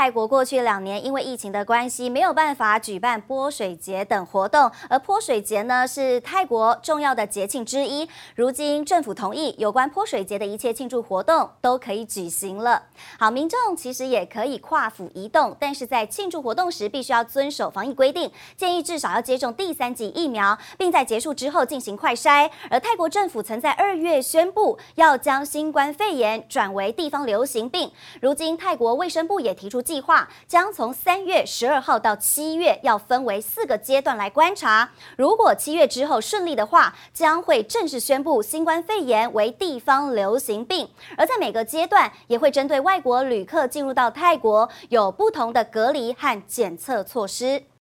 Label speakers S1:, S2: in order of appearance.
S1: 泰国过去两年因为疫情的关系，没有办法举办泼水节等活动，而泼水节呢是泰国重要的节庆之一。如今政府同意，有关泼水节的一切庆祝活动都可以举行了。好，民众其实也可以跨府移动，但是在庆祝活动时必须要遵守防疫规定，建议至少要接种第三剂疫苗，并在结束之后进行快筛。而泰国政府曾在二月宣布要将新冠肺炎转为地方流行病，如今泰国卫生部也提出。计划将从三月十二号到七月，要分为四个阶段来观察。如果七月之后顺利的话，将会正式宣布新冠肺炎为地方流行病。而在每个阶段，也会针对外国旅客进入到泰国，有不同的隔离和检测措施。